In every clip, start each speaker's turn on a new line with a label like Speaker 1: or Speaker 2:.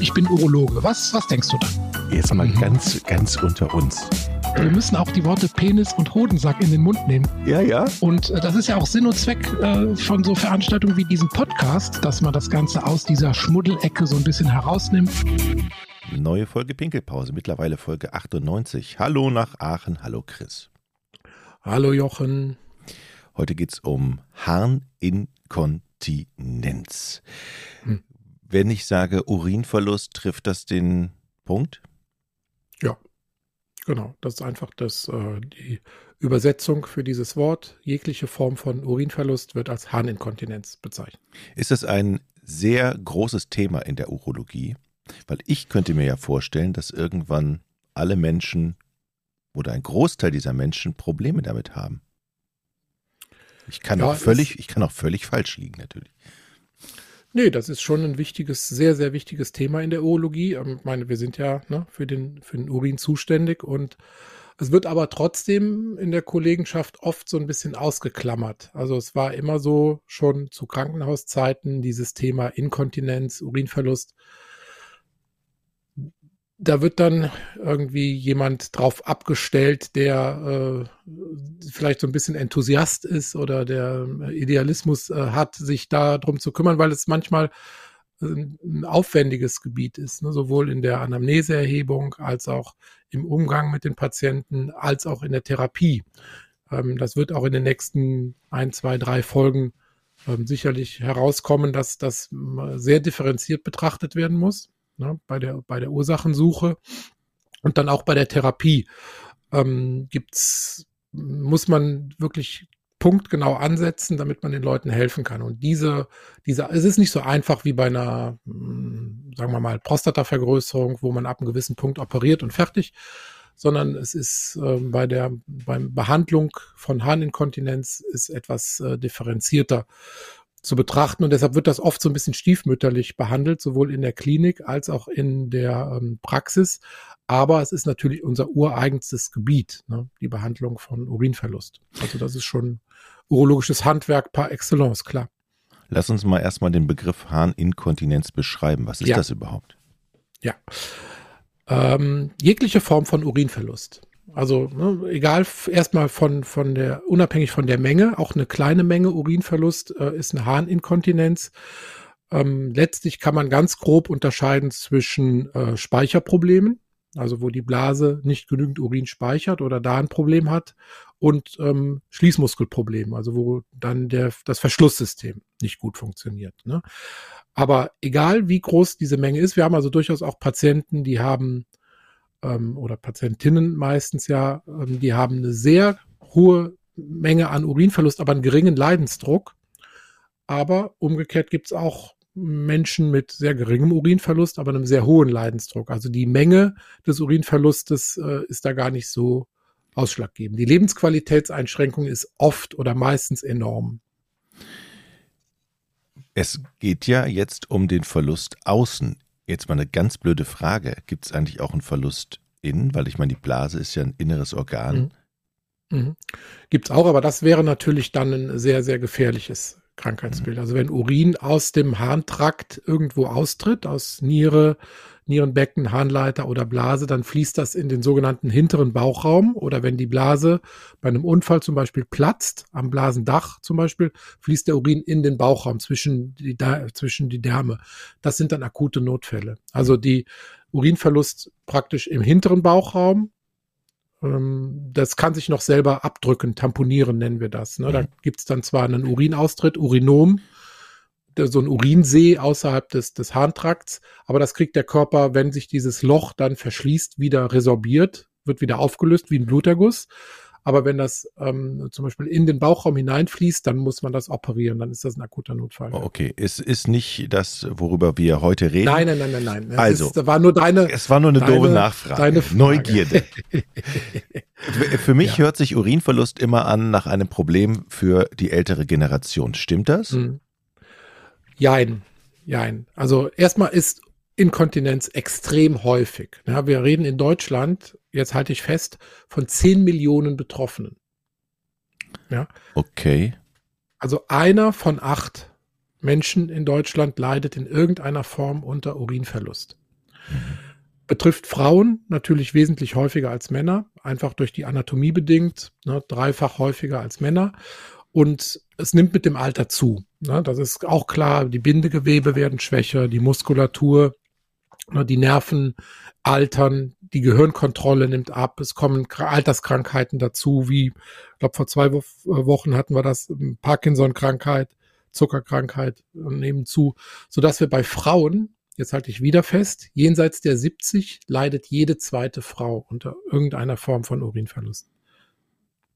Speaker 1: ich bin Urologe. Was, was denkst du dann?
Speaker 2: Jetzt mal ganz, ganz unter uns.
Speaker 1: Wir müssen auch die Worte Penis und Hodensack in den Mund nehmen.
Speaker 2: Ja, ja.
Speaker 1: Und äh, das ist ja auch Sinn und Zweck äh, von so Veranstaltungen wie diesem Podcast, dass man das Ganze aus dieser Schmuddelecke so ein bisschen herausnimmt.
Speaker 2: Neue Folge Pinkelpause, mittlerweile Folge 98. Hallo nach Aachen, hallo Chris.
Speaker 1: Hallo Jochen.
Speaker 2: Heute geht es um Harninkontinenz. Hm. Wenn ich sage Urinverlust, trifft das den Punkt?
Speaker 1: Ja, genau. Das ist einfach das, äh, die Übersetzung für dieses Wort. Jegliche Form von Urinverlust wird als Harninkontinenz bezeichnet.
Speaker 2: Ist das ein sehr großes Thema in der Urologie? Weil ich könnte mir ja vorstellen, dass irgendwann alle Menschen oder ein Großteil dieser Menschen Probleme damit haben. Ich kann, ja, auch, völlig, ich kann auch völlig falsch liegen, natürlich.
Speaker 1: Nee, das ist schon ein wichtiges, sehr, sehr wichtiges Thema in der Urologie. Ähm, ich meine, wir sind ja ne, für, den, für den Urin zuständig und es wird aber trotzdem in der Kollegenschaft oft so ein bisschen ausgeklammert. Also es war immer so schon zu Krankenhauszeiten dieses Thema Inkontinenz, Urinverlust da wird dann irgendwie jemand drauf abgestellt, der äh, vielleicht so ein bisschen Enthusiast ist oder der Idealismus äh, hat, sich da drum zu kümmern, weil es manchmal äh, ein aufwendiges Gebiet ist, ne? sowohl in der Anamneseerhebung als auch im Umgang mit den Patienten, als auch in der Therapie. Ähm, das wird auch in den nächsten ein, zwei, drei Folgen ähm, sicherlich herauskommen, dass das äh, sehr differenziert betrachtet werden muss ne, bei, der, bei der Ursachensuche und dann auch bei der Therapie. Ähm, gibt's, muss man wirklich punktgenau ansetzen, damit man den Leuten helfen kann. Und diese, diese, es ist nicht so einfach wie bei einer, hm, sagen wir mal, Prostatavergrößerung, wo man ab einem gewissen Punkt operiert und fertig, sondern es ist äh, bei der beim Behandlung von Harninkontinenz ist etwas äh, differenzierter zu betrachten. Und deshalb wird das oft so ein bisschen stiefmütterlich behandelt, sowohl in der Klinik als auch in der ähm, Praxis. Aber es ist natürlich unser ureigenstes Gebiet, ne? die Behandlung von Urinverlust. Also das ist schon urologisches Handwerk par excellence, klar.
Speaker 2: Lass uns mal erstmal den Begriff Harninkontinenz beschreiben. Was ist ja. das überhaupt?
Speaker 1: Ja. Ähm, jegliche Form von Urinverlust. Also ne, egal, erstmal von, von der, unabhängig von der Menge, auch eine kleine Menge Urinverlust äh, ist eine Harninkontinenz. Ähm, letztlich kann man ganz grob unterscheiden zwischen äh, Speicherproblemen, also wo die Blase nicht genügend Urin speichert oder da ein Problem hat, und ähm, Schließmuskelproblemen, also wo dann der, das Verschlusssystem nicht gut funktioniert. Ne? Aber egal wie groß diese Menge ist, wir haben also durchaus auch Patienten, die haben ähm, oder Patientinnen meistens ja, ähm, die haben eine sehr hohe Menge an Urinverlust, aber einen geringen Leidensdruck. Aber umgekehrt gibt es auch Menschen mit sehr geringem Urinverlust, aber einem sehr hohen Leidensdruck. Also die Menge des Urinverlustes äh, ist da gar nicht so ausschlaggebend. Die Lebensqualitätseinschränkung ist oft oder meistens enorm.
Speaker 2: Es geht ja jetzt um den Verlust außen Jetzt mal eine ganz blöde Frage. Gibt es eigentlich auch einen Verlust innen? Weil ich meine, die Blase ist ja ein inneres Organ.
Speaker 1: Mhm. Mhm. Gibt es auch, aber das wäre natürlich dann ein sehr, sehr gefährliches Krankheitsbild. Also wenn Urin aus dem Harntrakt irgendwo austritt, aus Niere, Nierenbecken, Harnleiter oder Blase, dann fließt das in den sogenannten hinteren Bauchraum oder wenn die Blase bei einem Unfall zum Beispiel platzt, am Blasendach zum Beispiel, fließt der Urin in den Bauchraum zwischen die, zwischen die Därme. Das sind dann akute Notfälle. Also die Urinverlust praktisch im hinteren Bauchraum, das kann sich noch selber abdrücken, tamponieren nennen wir das. Ne? Da mhm. gibt es dann zwar einen Urinaustritt, Urinom, so ein Urinsee außerhalb des, des Harntrakts, aber das kriegt der Körper, wenn sich dieses Loch dann verschließt, wieder resorbiert, wird wieder aufgelöst wie ein Bluterguss. Aber wenn das ähm, zum Beispiel in den Bauchraum hineinfließt, dann muss man das operieren. Dann ist das ein akuter Notfall.
Speaker 2: Oh, okay, es ist nicht das, worüber wir heute reden.
Speaker 1: Nein, nein, nein, nein, nein.
Speaker 2: Es also,
Speaker 1: ist, war nur deine.
Speaker 2: Es war nur eine deine, doofe Nachfrage. Deine Frage. Neugierde. für mich ja. hört sich Urinverlust immer an nach einem Problem für die ältere Generation. Stimmt das? Hm.
Speaker 1: Jein, jein. Also erstmal ist Inkontinenz extrem häufig. Ja, wir reden in Deutschland, jetzt halte ich fest, von 10 Millionen Betroffenen.
Speaker 2: Ja. Okay.
Speaker 1: Also einer von acht Menschen in Deutschland leidet in irgendeiner Form unter Urinverlust. betrifft Frauen natürlich wesentlich häufiger als Männer, einfach durch die Anatomie bedingt, ne, dreifach häufiger als Männer. Und es nimmt mit dem Alter zu. Ne? Das ist auch klar, die Bindegewebe werden schwächer, die Muskulatur, die Nerven altern, die Gehirnkontrolle nimmt ab, es kommen Alterskrankheiten dazu, wie, ich glaube, vor zwei Wochen hatten wir das, ähm, Parkinson-Krankheit, Zuckerkrankheit äh, nehmen zu, sodass wir bei Frauen, jetzt halte ich wieder fest, jenseits der 70 leidet jede zweite Frau unter irgendeiner Form von Urinverlust.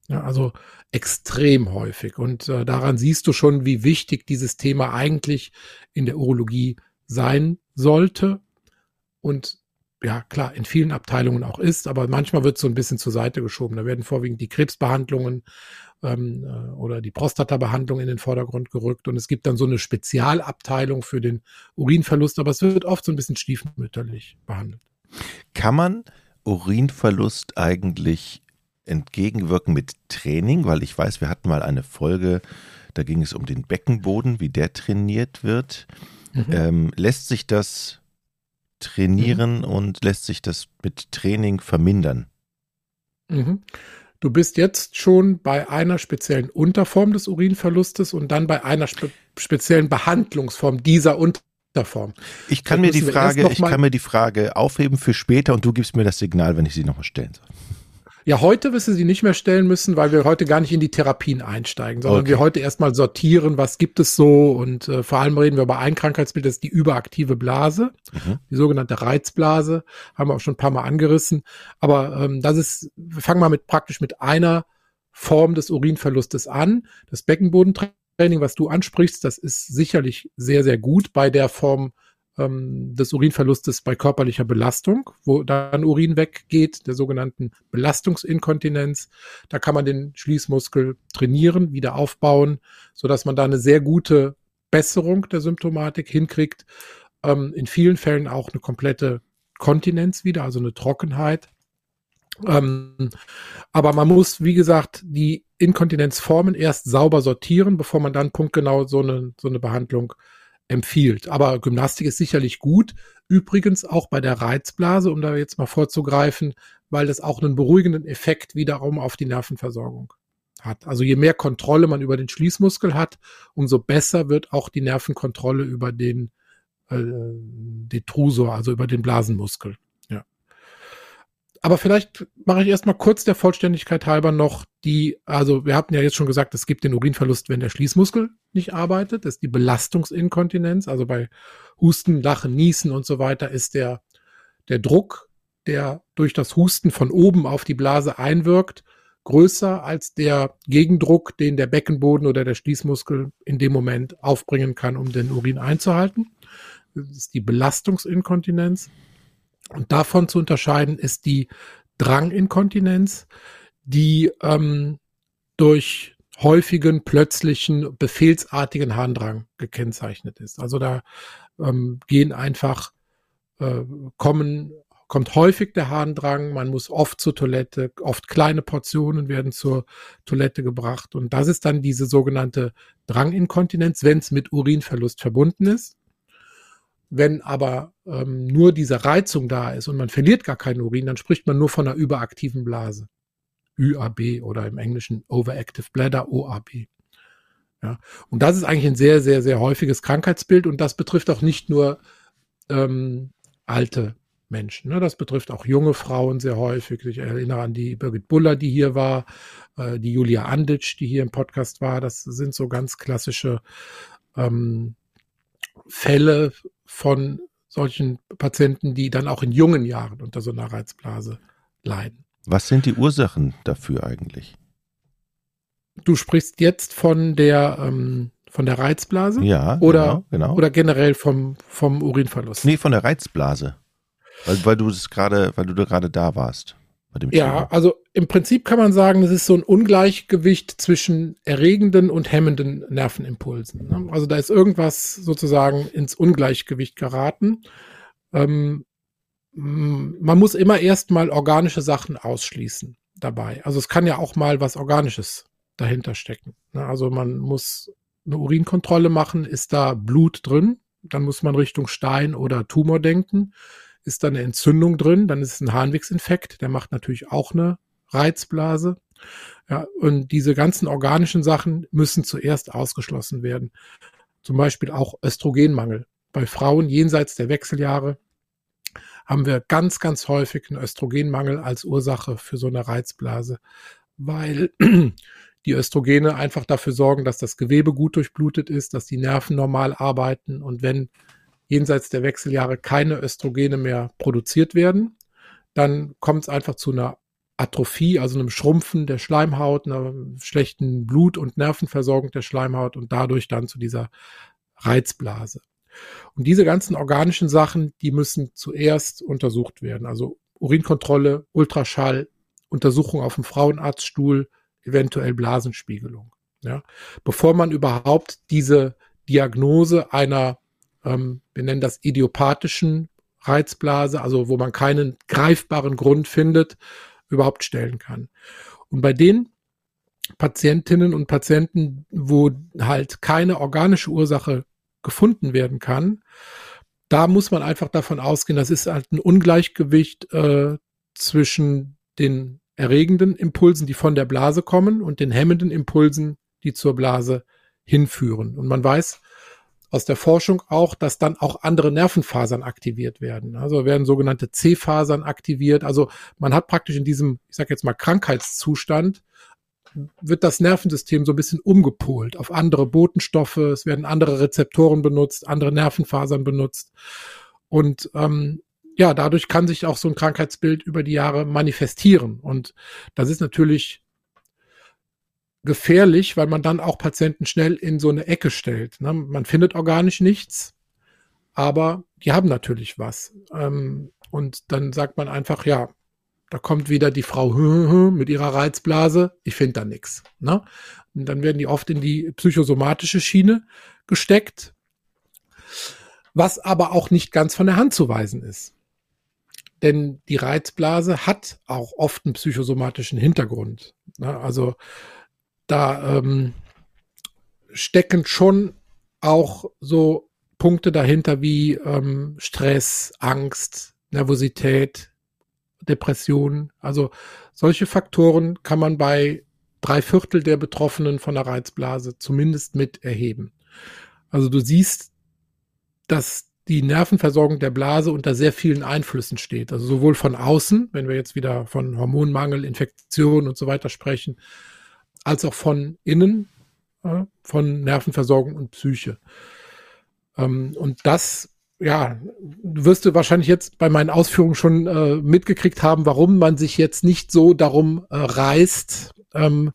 Speaker 1: Ja, also extrem häufig. Und äh, daran siehst du schon, wie wichtig dieses Thema eigentlich in der Urologie sein sollte. Und ja, klar, in vielen Abteilungen auch ist, aber manchmal wird so ein bisschen zur Seite geschoben. Da werden vorwiegend die Krebsbehandlungen ähm, äh, oder die Prostatabehandlung in den Vordergrund gerückt und es gibt dann so eine Spezialabteilung für den Urinverlust, aber es wird oft so ein bisschen stiefmütterlich behandelt.
Speaker 2: Kann man Urinverlust eigentlich entgegenwirken mit Training, weil ich weiß, wir hatten mal eine Folge, da ging es um den Beckenboden, wie der trainiert wird. Mhm. Ähm, lässt sich das trainieren mhm. und lässt sich das mit Training vermindern?
Speaker 1: Mhm. Du bist jetzt schon bei einer speziellen Unterform des Urinverlustes und dann bei einer spe speziellen Behandlungsform dieser Unterform.
Speaker 2: Ich kann mir die Frage, ich kann mir die Frage aufheben für später und du gibst mir das Signal, wenn ich sie nochmal stellen soll.
Speaker 1: Ja, heute wirst du sie nicht mehr stellen müssen, weil wir heute gar nicht in die Therapien einsteigen, sondern okay. wir heute erstmal sortieren, was gibt es so und äh, vor allem reden wir über ein Krankheitsbild, das ist die überaktive Blase, mhm. die sogenannte Reizblase, haben wir auch schon ein paar Mal angerissen. Aber ähm, das ist, wir fangen mal mit praktisch mit einer Form des Urinverlustes an. Das Beckenbodentraining, was du ansprichst, das ist sicherlich sehr, sehr gut bei der Form ähm, des Urinverlustes bei körperlicher Belastung, wo dann Urin weggeht, der sogenannten Belastungsinkontinenz. Da kann man den Schließmuskel trainieren, wieder aufbauen, so dass man da eine sehr gute Besserung der Symptomatik hinkriegt. Ähm, in vielen Fällen auch eine komplette Kontinenz wieder, also eine Trockenheit. Ähm, aber man muss, wie gesagt, die Inkontinenzformen erst sauber sortieren, bevor man dann punktgenau so eine, so eine Behandlung empfiehlt. Aber Gymnastik ist sicherlich gut. Übrigens auch bei der Reizblase, um da jetzt mal vorzugreifen, weil das auch einen beruhigenden Effekt wiederum auf die Nervenversorgung hat. Also je mehr Kontrolle man über den Schließmuskel hat, umso besser wird auch die Nervenkontrolle über den äh, Detrusor, also über den Blasenmuskel. Aber vielleicht mache ich erstmal kurz der Vollständigkeit halber noch die, also wir hatten ja jetzt schon gesagt, es gibt den Urinverlust, wenn der Schließmuskel nicht arbeitet. Das ist die Belastungsinkontinenz. Also bei Husten, Lachen, Niesen und so weiter ist der, der Druck, der durch das Husten von oben auf die Blase einwirkt, größer als der Gegendruck, den der Beckenboden oder der Schließmuskel in dem Moment aufbringen kann, um den Urin einzuhalten. Das ist die Belastungsinkontinenz. Und davon zu unterscheiden ist die Dranginkontinenz, die ähm, durch häufigen, plötzlichen, befehlsartigen Harndrang gekennzeichnet ist. Also da ähm, gehen einfach, äh, kommen, kommt häufig der Harndrang, man muss oft zur Toilette, oft kleine Portionen werden zur Toilette gebracht. Und das ist dann diese sogenannte Dranginkontinenz, wenn es mit Urinverlust verbunden ist. Wenn aber ähm, nur diese Reizung da ist und man verliert gar keinen Urin, dann spricht man nur von einer überaktiven Blase. ÜAB oder im Englischen Overactive Bladder, OAB. Ja, und das ist eigentlich ein sehr, sehr, sehr häufiges Krankheitsbild und das betrifft auch nicht nur ähm, alte Menschen. Ne? Das betrifft auch junge Frauen sehr häufig. Ich erinnere an die Birgit Buller, die hier war, äh, die Julia Anditsch, die hier im Podcast war. Das sind so ganz klassische ähm, Fälle von solchen Patienten, die dann auch in jungen Jahren unter so einer Reizblase leiden.
Speaker 2: Was sind die Ursachen dafür eigentlich?
Speaker 1: Du sprichst jetzt von der ähm, von der Reizblase?
Speaker 2: Ja,
Speaker 1: oder, genau, genau. Oder generell vom, vom Urinverlust?
Speaker 2: Nee, von der Reizblase. Weil, weil du es gerade, weil du da gerade da warst
Speaker 1: ja, also im Prinzip kann man sagen, es ist so ein Ungleichgewicht zwischen erregenden und hemmenden Nervenimpulsen. Ne? Also da ist irgendwas sozusagen ins Ungleichgewicht geraten. Ähm, man muss immer erstmal organische Sachen ausschließen dabei. Also es kann ja auch mal was Organisches dahinter stecken. Ne? Also man muss eine Urinkontrolle machen, ist da Blut drin? Dann muss man Richtung Stein oder Tumor denken. Ist da eine Entzündung drin, dann ist es ein Harnwegsinfekt, der macht natürlich auch eine Reizblase. Ja, und diese ganzen organischen Sachen müssen zuerst ausgeschlossen werden. Zum Beispiel auch Östrogenmangel. Bei Frauen jenseits der Wechseljahre haben wir ganz, ganz häufig einen Östrogenmangel als Ursache für so eine Reizblase, weil die Östrogene einfach dafür sorgen, dass das Gewebe gut durchblutet ist, dass die Nerven normal arbeiten und wenn jenseits der Wechseljahre keine Östrogene mehr produziert werden, dann kommt es einfach zu einer Atrophie, also einem Schrumpfen der Schleimhaut, einer schlechten Blut- und Nervenversorgung der Schleimhaut und dadurch dann zu dieser Reizblase. Und diese ganzen organischen Sachen, die müssen zuerst untersucht werden. Also Urinkontrolle, Ultraschall, Untersuchung auf dem Frauenarztstuhl, eventuell Blasenspiegelung. Ja, bevor man überhaupt diese Diagnose einer, ähm, wir nennen das idiopathischen Reizblase, also wo man keinen greifbaren Grund findet, überhaupt stellen kann. Und bei den Patientinnen und Patienten, wo halt keine organische Ursache gefunden werden kann, da muss man einfach davon ausgehen, das ist halt ein Ungleichgewicht äh, zwischen den erregenden Impulsen, die von der Blase kommen, und den hemmenden Impulsen, die zur Blase hinführen. Und man weiß aus der Forschung auch, dass dann auch andere Nervenfasern aktiviert werden. Also werden sogenannte C-Fasern aktiviert. Also man hat praktisch in diesem, ich sage jetzt mal, Krankheitszustand wird das Nervensystem so ein bisschen umgepolt auf andere Botenstoffe, es werden andere Rezeptoren benutzt, andere Nervenfasern benutzt. Und ähm, ja, dadurch kann sich auch so ein Krankheitsbild über die Jahre manifestieren. Und das ist natürlich gefährlich, weil man dann auch Patienten schnell in so eine Ecke stellt. Ne? Man findet organisch nichts, aber die haben natürlich was. Ähm, und dann sagt man einfach, ja, da kommt wieder die Frau mit ihrer Reizblase, ich finde da nichts. Ne? Und dann werden die oft in die psychosomatische Schiene gesteckt, was aber auch nicht ganz von der Hand zu weisen ist. Denn die Reizblase hat auch oft einen psychosomatischen Hintergrund. Ne? Also da ähm, stecken schon auch so Punkte dahinter wie ähm, Stress, Angst, Nervosität, Depression. Also solche Faktoren kann man bei drei Viertel der Betroffenen von der Reizblase zumindest mit erheben. Also du siehst, dass die Nervenversorgung der Blase unter sehr vielen Einflüssen steht. Also sowohl von außen, wenn wir jetzt wieder von Hormonmangel, Infektion und so weiter sprechen, als auch von innen, äh, von Nervenversorgung und Psyche. Ähm, und das, ja, wirst du wahrscheinlich jetzt bei meinen Ausführungen schon äh, mitgekriegt haben, warum man sich jetzt nicht so darum äh, reißt, ähm,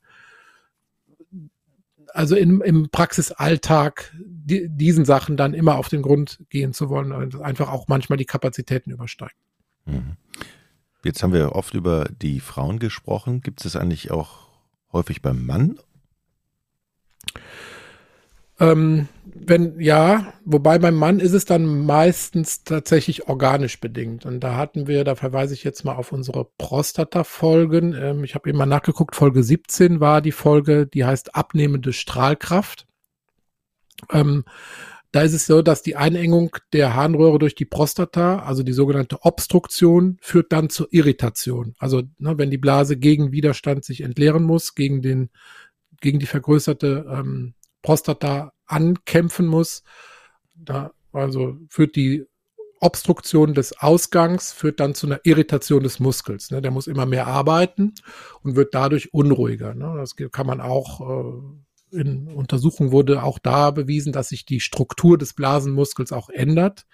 Speaker 1: also im, im Praxisalltag die, diesen Sachen dann immer auf den Grund gehen zu wollen, einfach auch manchmal die Kapazitäten übersteigen. Mhm.
Speaker 2: Jetzt haben wir oft über die Frauen gesprochen. Gibt es eigentlich auch häufig beim Mann?
Speaker 1: Ähm, wenn ja, wobei beim Mann ist es dann meistens tatsächlich organisch bedingt. Und da hatten wir, da verweise ich jetzt mal auf unsere Prostata-Folgen. Ähm, ich habe eben mal nachgeguckt, Folge 17 war die Folge, die heißt abnehmende Strahlkraft. Ähm, da ist es so, dass die Einengung der Harnröhre durch die Prostata, also die sogenannte Obstruktion, führt dann zur Irritation. Also ne, wenn die Blase gegen Widerstand sich entleeren muss, gegen den, gegen die vergrößerte ähm, Prostata ankämpfen muss. Da, also führt die Obstruktion des Ausgangs führt dann zu einer Irritation des Muskels. Ne? Der muss immer mehr arbeiten und wird dadurch unruhiger. Ne? Das kann man auch äh, in Untersuchungen wurde auch da bewiesen, dass sich die Struktur des Blasenmuskels auch ändert.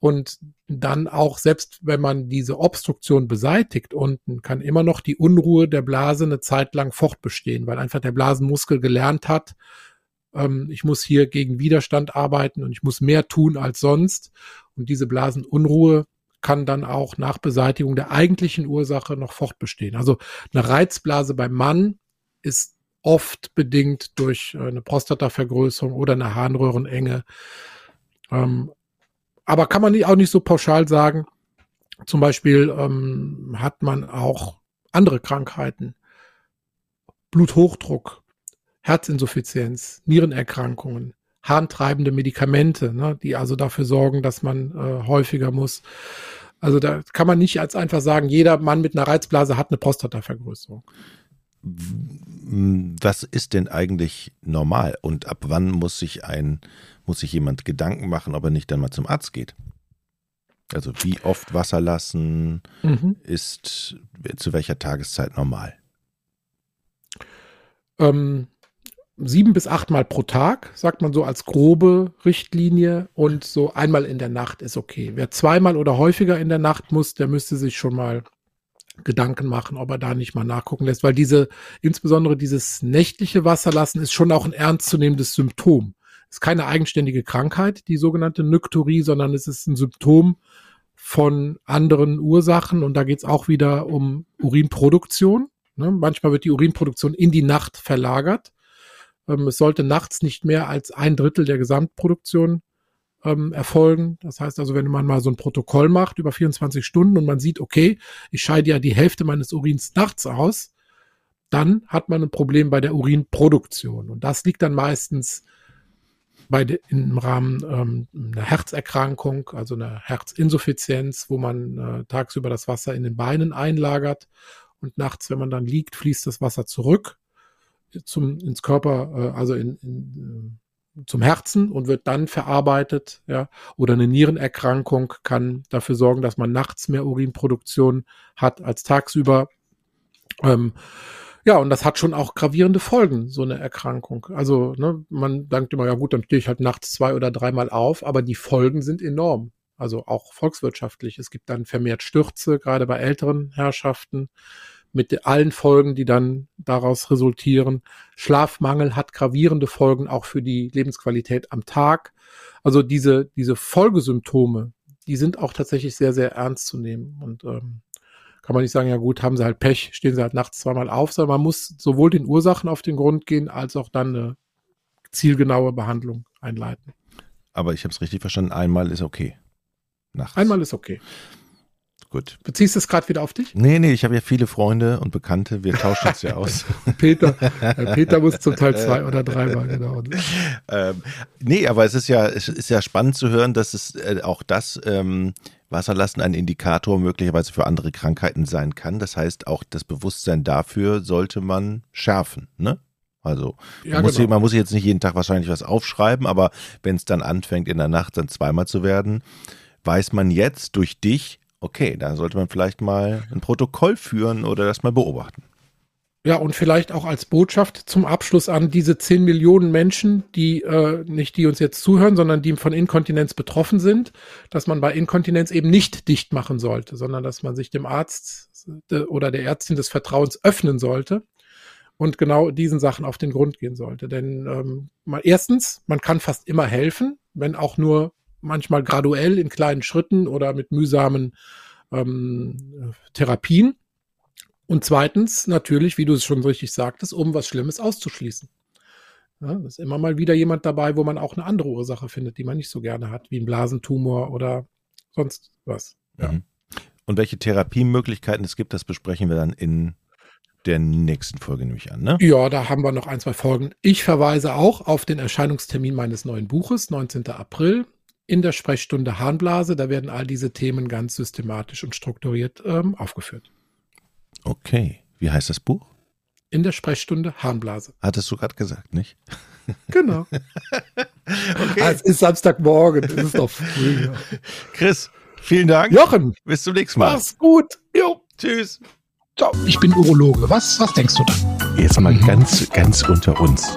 Speaker 1: Und dann auch, selbst wenn man diese Obstruktion beseitigt unten, kann immer noch die Unruhe der Blase eine Zeit lang fortbestehen, weil einfach der Blasenmuskel gelernt hat, ähm, ich muss hier gegen Widerstand arbeiten und ich muss mehr tun als sonst. Und diese Blasenunruhe kann dann auch nach Beseitigung der eigentlichen Ursache noch fortbestehen. Also eine Reizblase beim Mann ist oft bedingt durch eine Prostatavergrößerung oder eine Harnröhrenenge. Ähm, aber kann man auch nicht so pauschal sagen. Zum Beispiel ähm, hat man auch andere Krankheiten. Bluthochdruck, Herzinsuffizienz, Nierenerkrankungen, harntreibende Medikamente, ne, die also dafür sorgen, dass man äh, häufiger muss. Also da kann man nicht als einfach sagen, jeder Mann mit einer Reizblase hat eine Prostatavergrößerung.
Speaker 2: Was ist denn eigentlich normal und ab wann muss sich ein, muss sich jemand Gedanken machen, ob er nicht dann mal zum Arzt geht? Also wie oft Wasser lassen mhm. ist zu welcher Tageszeit normal?
Speaker 1: Ähm, sieben bis achtmal pro Tag, sagt man so als grobe Richtlinie und so einmal in der Nacht ist okay. Wer zweimal oder häufiger in der Nacht muss, der müsste sich schon mal Gedanken machen, ob er da nicht mal nachgucken lässt, weil diese, insbesondere dieses nächtliche Wasserlassen ist schon auch ein ernstzunehmendes Symptom. Ist keine eigenständige Krankheit, die sogenannte Nykturie, sondern es ist ein Symptom von anderen Ursachen und da geht es auch wieder um Urinproduktion. Ne? Manchmal wird die Urinproduktion in die Nacht verlagert ähm, es sollte nachts nicht mehr als ein Drittel der Gesamtproduktion ähm, erfolgen. Das heißt also, wenn man mal so ein Protokoll macht über 24 Stunden und man sieht, okay, ich scheide ja die Hälfte meines Urins nachts aus, dann hat man ein Problem bei der Urinproduktion. Und das liegt dann meistens bei de, im Rahmen ähm, einer Herzerkrankung, also einer Herzinsuffizienz, wo man äh, tagsüber das Wasser in den Beinen einlagert und nachts, wenn man dann liegt, fließt das Wasser zurück zum, ins Körper, äh, also in, in, äh, zum Herzen und wird dann verarbeitet, ja, oder eine Nierenerkrankung kann dafür sorgen, dass man nachts mehr Urinproduktion hat als tagsüber. Ähm, ja, und das hat schon auch gravierende Folgen, so eine Erkrankung. Also, ne, man denkt immer, ja gut, dann stehe ich halt nachts zwei oder dreimal auf, aber die Folgen sind enorm. Also auch volkswirtschaftlich. Es gibt dann vermehrt Stürze, gerade bei älteren Herrschaften mit allen Folgen, die dann daraus resultieren. Schlafmangel hat gravierende Folgen auch für die Lebensqualität am Tag. Also diese, diese Folgesymptome, die sind auch tatsächlich sehr, sehr ernst zu nehmen. Und ähm, kann man nicht sagen, ja gut, haben sie halt Pech, stehen sie halt nachts zweimal auf, sondern man muss sowohl den Ursachen auf den Grund gehen, als auch dann eine zielgenaue Behandlung einleiten.
Speaker 2: Aber ich habe es richtig verstanden, einmal ist okay.
Speaker 1: Nachts. Einmal ist okay.
Speaker 2: Gut.
Speaker 1: Beziehst du es gerade wieder auf dich?
Speaker 2: Nee, nee, ich habe ja viele Freunde und Bekannte. Wir tauschen uns ja aus.
Speaker 1: Peter, Peter muss zum Teil zwei oder dreimal, genau.
Speaker 2: Ähm, nee, aber es ist ja, es ist ja spannend zu hören, dass es äh, auch das ähm, Wasserlassen ein Indikator möglicherweise für andere Krankheiten sein kann. Das heißt, auch das Bewusstsein dafür sollte man schärfen, ne? Also ja, man, muss, genau. man muss jetzt nicht jeden Tag wahrscheinlich was aufschreiben, aber wenn es dann anfängt in der Nacht dann zweimal zu werden, weiß man jetzt durch dich, okay, da sollte man vielleicht mal ein Protokoll führen oder das mal beobachten.
Speaker 1: Ja, und vielleicht auch als Botschaft zum Abschluss an diese 10 Millionen Menschen, die äh, nicht die uns jetzt zuhören, sondern die von Inkontinenz betroffen sind, dass man bei Inkontinenz eben nicht dicht machen sollte, sondern dass man sich dem Arzt äh, oder der Ärztin des Vertrauens öffnen sollte und genau diesen Sachen auf den Grund gehen sollte. Denn ähm, mal, erstens, man kann fast immer helfen, wenn auch nur manchmal graduell in kleinen Schritten oder mit mühsamen ähm, Therapien. Und zweitens natürlich, wie du es schon richtig sagtest, um was Schlimmes auszuschließen. Ja, da ist immer mal wieder jemand dabei, wo man auch eine andere Ursache findet, die man nicht so gerne hat, wie ein Blasentumor oder sonst was.
Speaker 2: Ja. Mhm. Und welche Therapiemöglichkeiten es gibt, das besprechen wir dann in der nächsten Folge nämlich an, ne?
Speaker 1: Ja, da haben wir noch ein, zwei Folgen. Ich verweise auch auf den Erscheinungstermin meines neuen Buches, 19. April in der Sprechstunde Harnblase. Da werden all diese Themen ganz systematisch und strukturiert ähm, aufgeführt.
Speaker 2: Okay. Wie heißt das Buch?
Speaker 1: In der Sprechstunde Harnblase.
Speaker 2: Hattest du gerade gesagt, nicht?
Speaker 1: Genau. okay. Ah, es ist Samstagmorgen, es ist doch früh.
Speaker 2: Chris, vielen Dank.
Speaker 1: Jochen.
Speaker 2: Bis zum nächsten Mal.
Speaker 1: Mach's gut.
Speaker 2: Jo. Tschüss.
Speaker 1: Ciao. Ich bin Urologe. Was, was denkst du da?
Speaker 2: Jetzt mal mhm. ganz, ganz unter uns